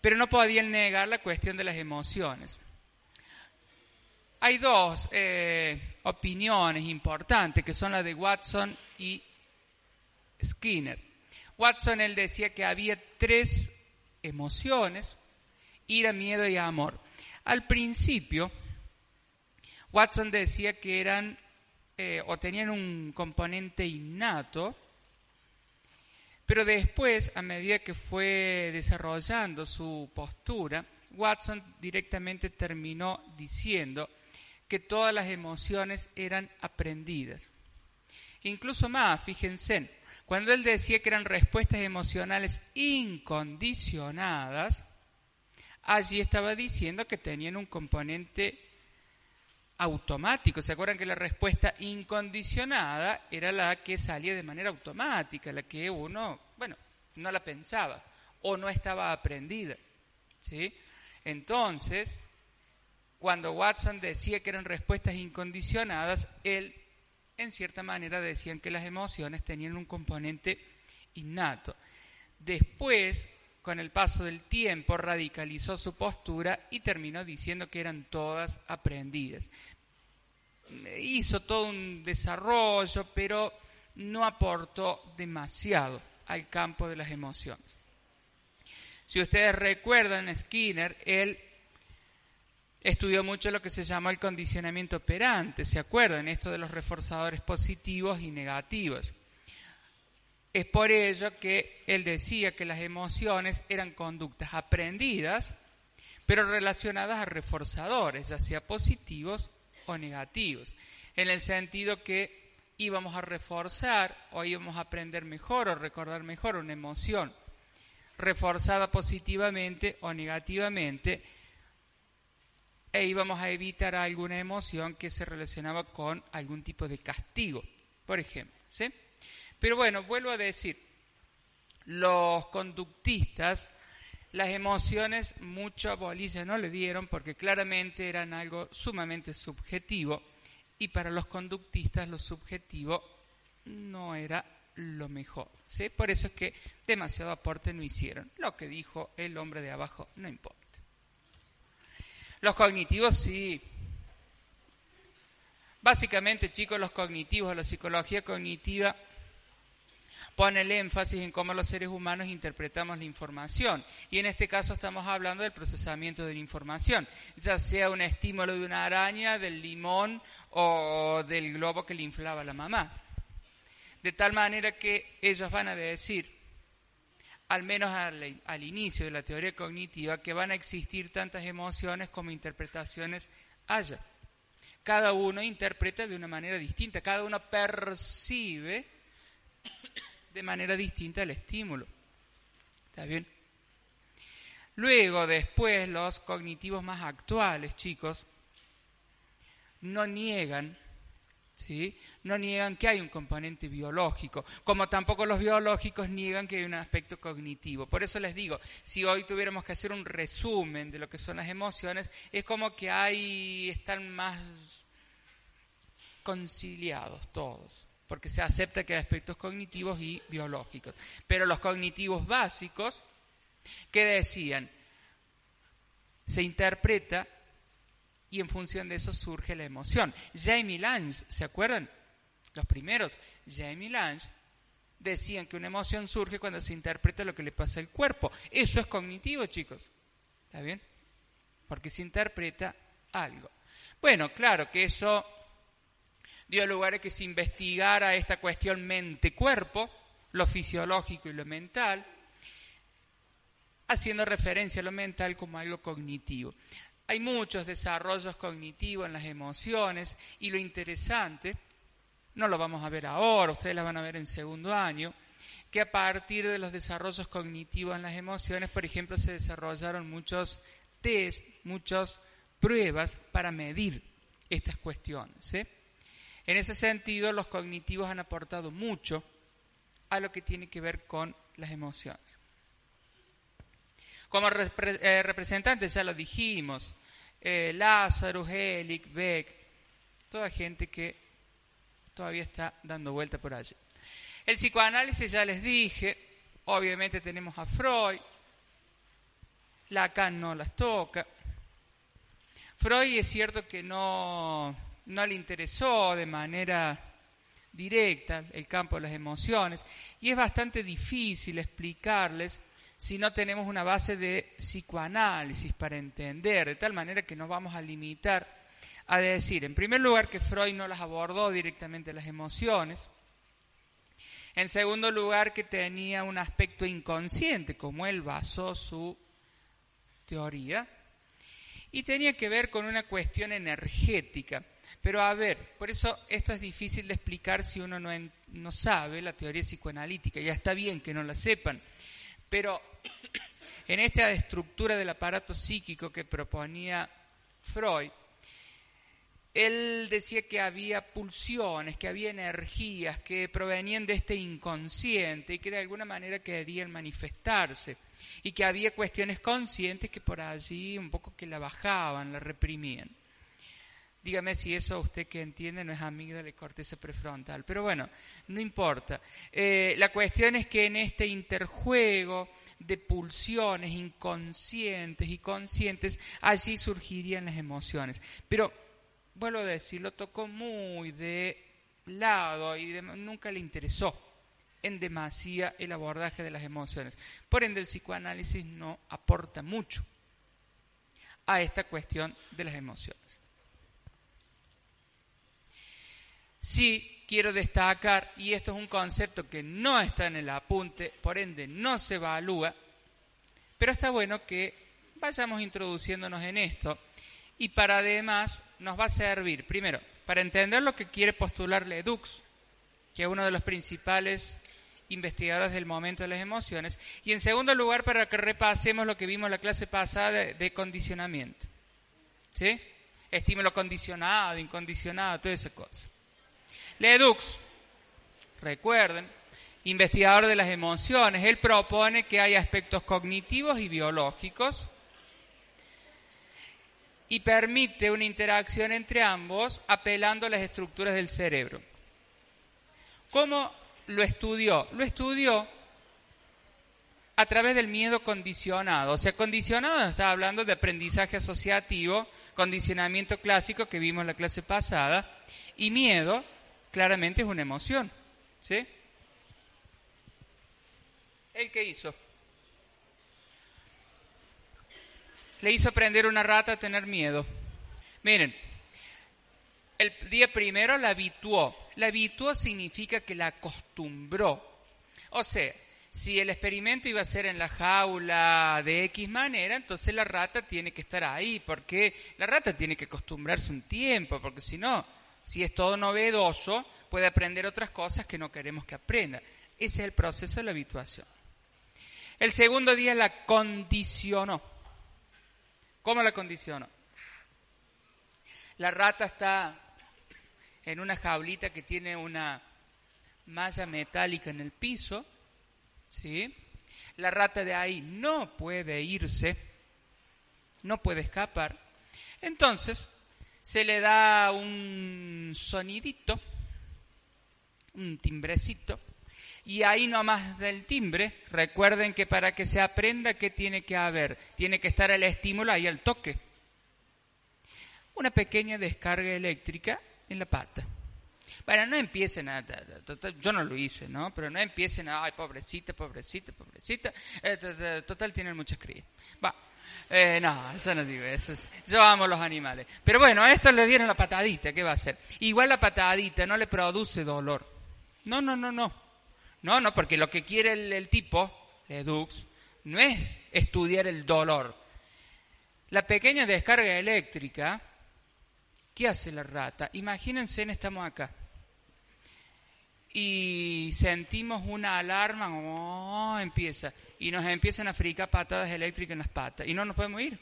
Pero no podían negar la cuestión de las emociones. Hay dos eh, opiniones importantes que son las de Watson y Skinner. Watson él decía que había tres emociones, ira, miedo y amor. Al principio, Watson decía que eran eh, o tenían un componente innato, pero después, a medida que fue desarrollando su postura, Watson directamente terminó diciendo que todas las emociones eran aprendidas. Incluso más, fíjense, cuando él decía que eran respuestas emocionales incondicionadas, allí estaba diciendo que tenían un componente automático. ¿Se acuerdan que la respuesta incondicionada era la que salía de manera automática, la que uno, bueno, no la pensaba o no estaba aprendida? ¿Sí? Entonces, cuando Watson decía que eran respuestas incondicionadas, él en cierta manera decían que las emociones tenían un componente innato. Después, con el paso del tiempo, radicalizó su postura y terminó diciendo que eran todas aprendidas. Hizo todo un desarrollo, pero no aportó demasiado al campo de las emociones. Si ustedes recuerdan, Skinner, él estudió mucho lo que se llama el condicionamiento operante, ¿se acuerdan? Esto de los reforzadores positivos y negativos. Es por ello que él decía que las emociones eran conductas aprendidas, pero relacionadas a reforzadores, ya sea positivos o negativos, en el sentido que íbamos a reforzar o íbamos a aprender mejor o recordar mejor una emoción reforzada positivamente o negativamente e íbamos a evitar alguna emoción que se relacionaba con algún tipo de castigo, por ejemplo. ¿sí? Pero bueno, vuelvo a decir, los conductistas, las emociones mucha bolilla no le dieron porque claramente eran algo sumamente subjetivo y para los conductistas lo subjetivo no era lo mejor. ¿sí? Por eso es que demasiado aporte no hicieron. Lo que dijo el hombre de abajo no importa. Los cognitivos sí. Básicamente, chicos, los cognitivos, la psicología cognitiva pone el énfasis en cómo los seres humanos interpretamos la información. Y en este caso estamos hablando del procesamiento de la información, ya sea un estímulo de una araña, del limón o del globo que le inflaba la mamá. De tal manera que ellos van a decir, al menos al, inicio de la teoría cognitiva, que van a existir tantas emociones como interpretaciones haya. Cada uno interpreta de una manera distinta, cada uno percibe de manera distinta el estímulo. ¿Está bien? Luego, después, los cognitivos más actuales, chicos, no niegan ¿sí? no niegan que hay un componente biológico, como tampoco los biológicos niegan que hay un aspecto cognitivo. Por eso les digo, si hoy tuviéramos que hacer un resumen de lo que son las emociones, es como que hay, están más conciliados todos, porque se acepta que hay aspectos cognitivos y biológicos. Pero los cognitivos básicos, ¿qué decían? Se interpreta y en función de eso surge la emoción. Jamie Lange, ¿se acuerdan? Los primeros, Jamie Lange decían que una emoción surge cuando se interpreta lo que le pasa al cuerpo. Eso es cognitivo, chicos. ¿Está bien? Porque se interpreta algo. Bueno, claro que eso dio lugar a que se investigara esta cuestión mente-cuerpo, lo fisiológico y lo mental, haciendo referencia a lo mental como algo cognitivo. Hay muchos desarrollos cognitivos en las emociones y lo interesante, no lo vamos a ver ahora, ustedes la van a ver en segundo año, que a partir de los desarrollos cognitivos en las emociones, por ejemplo, se desarrollaron muchos test, muchas pruebas para medir estas cuestiones. En ese sentido, los cognitivos han aportado mucho a lo que tiene que ver con las emociones. Como eh, representantes, ya lo dijimos, eh, Lázaro, Beck, toda gente que todavía está dando vuelta por allí. El psicoanálisis ya les dije, obviamente tenemos a Freud, Lacan no las toca. Freud es cierto que no, no le interesó de manera directa el campo de las emociones y es bastante difícil explicarles si no tenemos una base de psicoanálisis para entender, de tal manera que nos vamos a limitar a decir, en primer lugar, que Freud no las abordó directamente las emociones, en segundo lugar, que tenía un aspecto inconsciente, como él basó su teoría, y tenía que ver con una cuestión energética. Pero a ver, por eso esto es difícil de explicar si uno no, no sabe la teoría psicoanalítica, ya está bien que no la sepan, pero en esta estructura del aparato psíquico que proponía Freud, él decía que había pulsiones, que había energías que provenían de este inconsciente y que de alguna manera querían manifestarse y que había cuestiones conscientes que por allí un poco que la bajaban, la reprimían. Dígame si eso usted que entiende no es amigo de la corteza prefrontal. Pero bueno, no importa. Eh, la cuestión es que en este interjuego de pulsiones inconscientes y conscientes, allí surgirían las emociones. Pero, vuelvo a decir, lo tocó muy de lado y nunca le interesó en demasía el abordaje de las emociones. Por ende, el psicoanálisis no aporta mucho a esta cuestión de las emociones. Sí quiero destacar, y esto es un concepto que no está en el apunte, por ende no se evalúa, pero está bueno que vayamos introduciéndonos en esto y para además nos va a servir, primero, para entender lo que quiere postular Ledux, que es uno de los principales investigadores del momento de las emociones, y en segundo lugar para que repasemos lo que vimos en la clase pasada de, de condicionamiento. ¿Sí? Estímulo condicionado, incondicionado, toda esa cosa. Ledux, recuerden, investigador de las emociones, él propone que hay aspectos cognitivos y biológicos y permite una interacción entre ambos apelando a las estructuras del cerebro. ¿Cómo lo estudió? Lo estudió a través del miedo condicionado. O sea, condicionado está hablando de aprendizaje asociativo, condicionamiento clásico que vimos en la clase pasada, y miedo claramente es una emoción. ¿Sí? ¿El qué hizo? Le hizo aprender una rata a tener miedo. Miren, el día primero la habituó. La habituó significa que la acostumbró. O sea, si el experimento iba a ser en la jaula de X manera, entonces la rata tiene que estar ahí, porque la rata tiene que acostumbrarse un tiempo, porque si no, si es todo novedoso, puede aprender otras cosas que no queremos que aprenda. Ese es el proceso de la habituación. El segundo día la condicionó. ¿Cómo la condicionó? La rata está en una jaulita que tiene una malla metálica en el piso, ¿sí? La rata de ahí no puede irse, no puede escapar. Entonces, se le da un sonidito, un timbrecito, y ahí nomás del timbre, recuerden que para que se aprenda, ¿qué tiene que haber? Tiene que estar el estímulo ahí al toque. Una pequeña descarga eléctrica en la pata. Bueno, no empiecen a, yo no lo hice, ¿no? Pero no empiecen a, ay, pobrecita, pobrecita, pobrecita, eh, total tienen muchas crías. Va, Eh, no, eso no digo, eso es- yo amo los animales. Pero bueno, a esto le dieron la patadita, ¿qué va a hacer? Igual la patadita no le produce dolor. No, no, no, no. No, no, porque lo que quiere el, el tipo, Edux, no es estudiar el dolor. La pequeña descarga eléctrica, ¿qué hace la rata? Imagínense, estamos acá. Y sentimos una alarma, oh, empieza, y nos empiezan a fricar patadas eléctricas en las patas, y no nos podemos ir.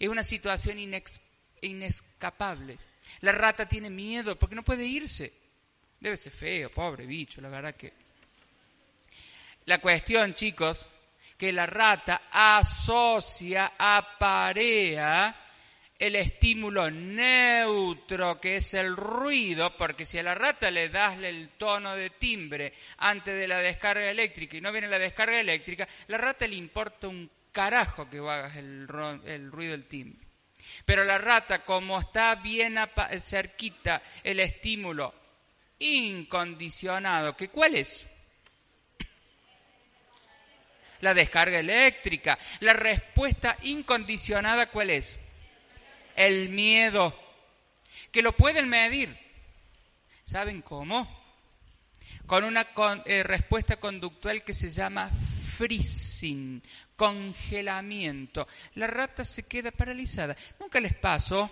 Es una situación inescapable. La rata tiene miedo porque no puede irse. Debe ser feo, pobre bicho, la verdad que. La cuestión, chicos, que la rata asocia, aparea el estímulo neutro, que es el ruido, porque si a la rata le das el tono de timbre antes de la descarga eléctrica y no viene la descarga eléctrica, la rata le importa un carajo que hagas el, el ruido del timbre. Pero la rata, como está bien cerquita el estímulo incondicionado, que ¿cuál es? La descarga eléctrica. La respuesta incondicionada, ¿cuál es? El miedo. Que lo pueden medir. ¿Saben cómo? Con una eh, respuesta conductual que se llama freezing, congelamiento. La rata se queda paralizada. ¿Nunca les pasó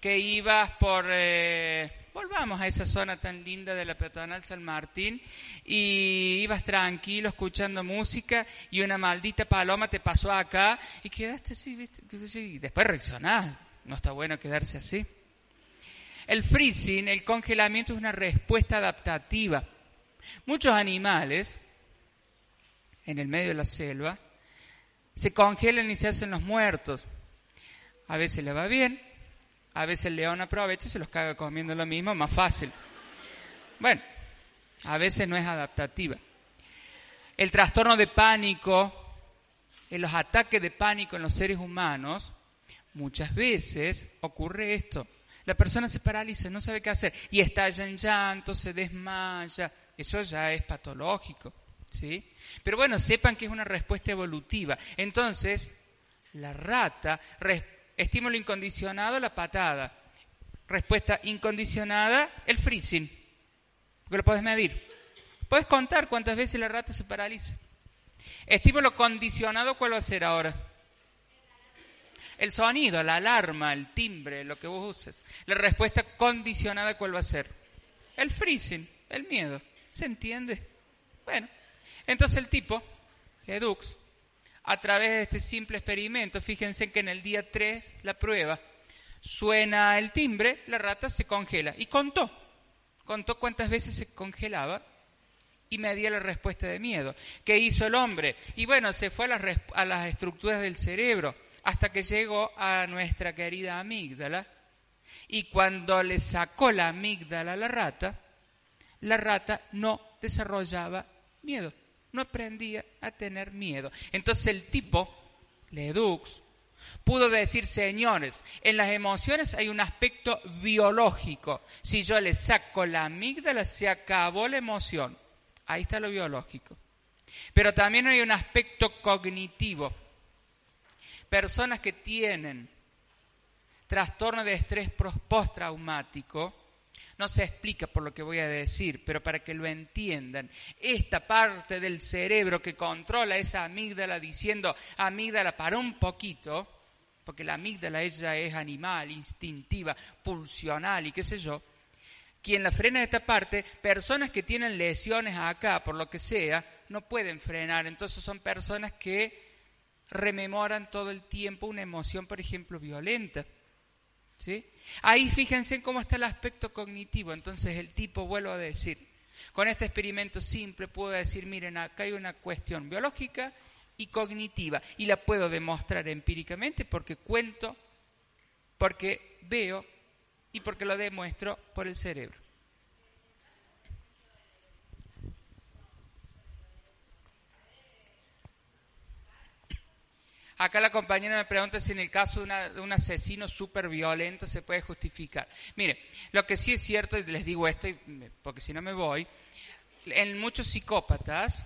que ibas por... eh, volvamos a esa zona tan linda de la peatonal San Martín y ibas tranquilo escuchando música y una maldita paloma te pasó acá y quedaste así, ¿viste? Y después reaccionás. No está bueno quedarse así. El freezing, el congelamiento, es una respuesta adaptativa. Muchos animales, en el medio de la selva, se congelan y se hacen los muertos. A veces le va bien, a veces el león aprovecha y se los caga comiendo lo mismo, más fácil. Bueno, a veces no es adaptativa. El trastorno de pánico, los ataques de pánico en los seres humanos, muchas veces ocurre esto. La persona se paraliza, no sabe qué hacer y estalla en llanto, se desmaya. Eso ya es patológico, ¿sí? Pero bueno, sepan que es una respuesta evolutiva. Entonces, la rata, res- estímulo incondicionado, la patada. Respuesta incondicionada, el freezing. Porque lo puedes medir. Puedes contar cuántas veces la rata se paraliza. Estímulo condicionado, ¿cuál va a ser ahora? El sonido, la alarma, el timbre, lo que vos uses. La respuesta condicionada, ¿cuál va a ser? El freezing, el miedo. ¿Se entiende? Bueno, entonces el tipo, Edux, a través de este simple experimento, fíjense que en el día 3, la prueba, suena el timbre, la rata se congela. Y contó, contó cuántas veces se congelaba y medía la respuesta de miedo. ¿Qué hizo el hombre? Y bueno, se fue a las, a las estructuras del cerebro hasta que llegó a nuestra querida amígdala. Y cuando le sacó la amígdala a la rata, la rata no desarrollaba miedo, no aprendía a tener miedo. Entonces el tipo, Ledux, pudo decir, señores, en las emociones hay un aspecto biológico. Si yo le saco la amígdala, se acabó la emoción. Ahí está lo biológico. Pero también hay un aspecto cognitivo. Personas que tienen trastorno de estrés postraumático, no se explica por lo que voy a decir, pero para que lo entiendan, esta parte del cerebro que controla esa amígdala diciendo, amígdala, para un poquito, porque la amígdala ella es animal, instintiva, pulsional y qué sé yo, quien la frena esta parte, personas que tienen lesiones acá, por lo que sea, no pueden frenar. Entonces son personas que rememoran todo el tiempo una emoción, por ejemplo, violenta. ¿Sí? Ahí fíjense cómo está el aspecto cognitivo. Entonces el tipo, vuelvo a decir, con este experimento simple puedo decir, miren, acá hay una cuestión biológica y cognitiva y la puedo demostrar empíricamente porque cuento, porque veo y porque lo demuestro por el cerebro. Acá la compañera me pregunta si en el caso de, una- un asesino súper violento se puede justificar. Mire, lo que sí es cierto, y les digo esto porque si no me voy, en muchos psicópatas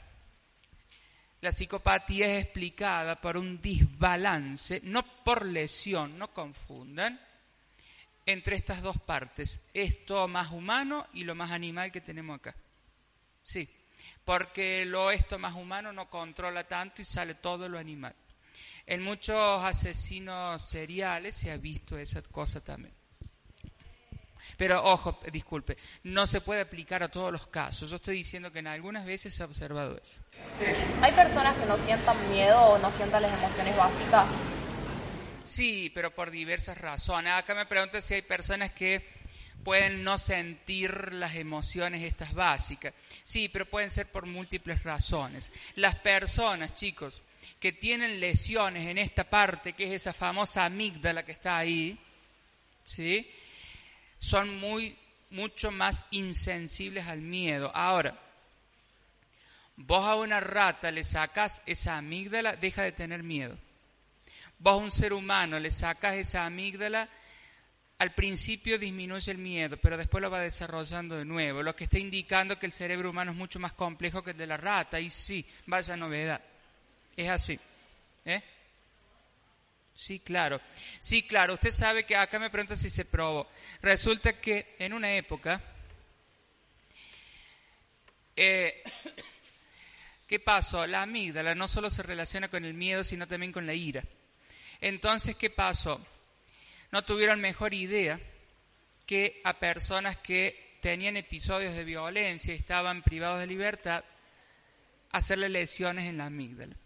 La psicopatía es explicada por un desbalance, no por lesión, no confundan, entre estas dos partes, esto más humano y lo más animal que tenemos acá. Sí, porque lo esto más humano no controla tanto y sale todo lo animal. En muchos asesinos seriales se ha visto esa cosa también. Pero ojo, disculpe, no se puede aplicar a todos los casos. Yo estoy diciendo que en algunas veces se ha observado eso. ¿Hay personas que no sientan miedo o no sientan las emociones básicas? Sí, pero por diversas razones. Acá me preguntan si hay personas que pueden no sentir las emociones estas básicas. Sí, pero pueden ser por múltiples razones. Las personas, chicos, que tienen lesiones en esta parte, que es esa famosa amígdala que está ahí, ¿sí? son muy, mucho más insensibles al miedo. Ahora, vos a una rata le sacas esa amígdala, deja de tener miedo. Vos a un ser humano le sacas esa amígdala, al principio disminuye el miedo, pero después lo va desarrollando de nuevo, lo que está indicando que el cerebro humano es mucho más complejo que el de la rata, y sí, vaya novedad. Es así. ¿Eh? Sí, claro. Sí, claro. Usted sabe que acá me pregunta si se probó. Resulta que en una época, eh, ¿qué pasó? La amígdala no solo se relaciona con el miedo, sino también con la ira. Entonces, ¿qué pasó? No tuvieron mejor idea que a personas que tenían episodios de violencia y estaban privados de libertad, hacerle lesiones en la amígdala.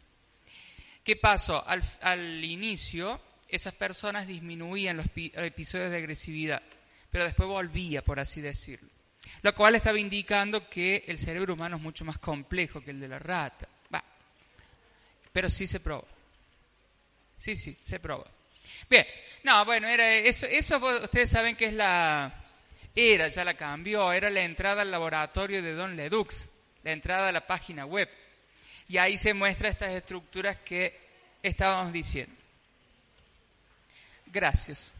¿Qué pasó? Al, inicio, esas personas disminuían los episodios de agresividad, pero después volvía, por así decirlo. Lo cual estaba indicando que el cerebro humano es mucho más complejo que el de la rata. Va. Pero sí se probó. Sí, sí, se probó. Bien, no, bueno, era eso, eso ustedes saben que es la, era, ya la cambió, era la entrada al laboratorio de Don Ledux, la entrada a la página web. Y ahí se muestra estas estructuras que estábamos diciendo. Gracias.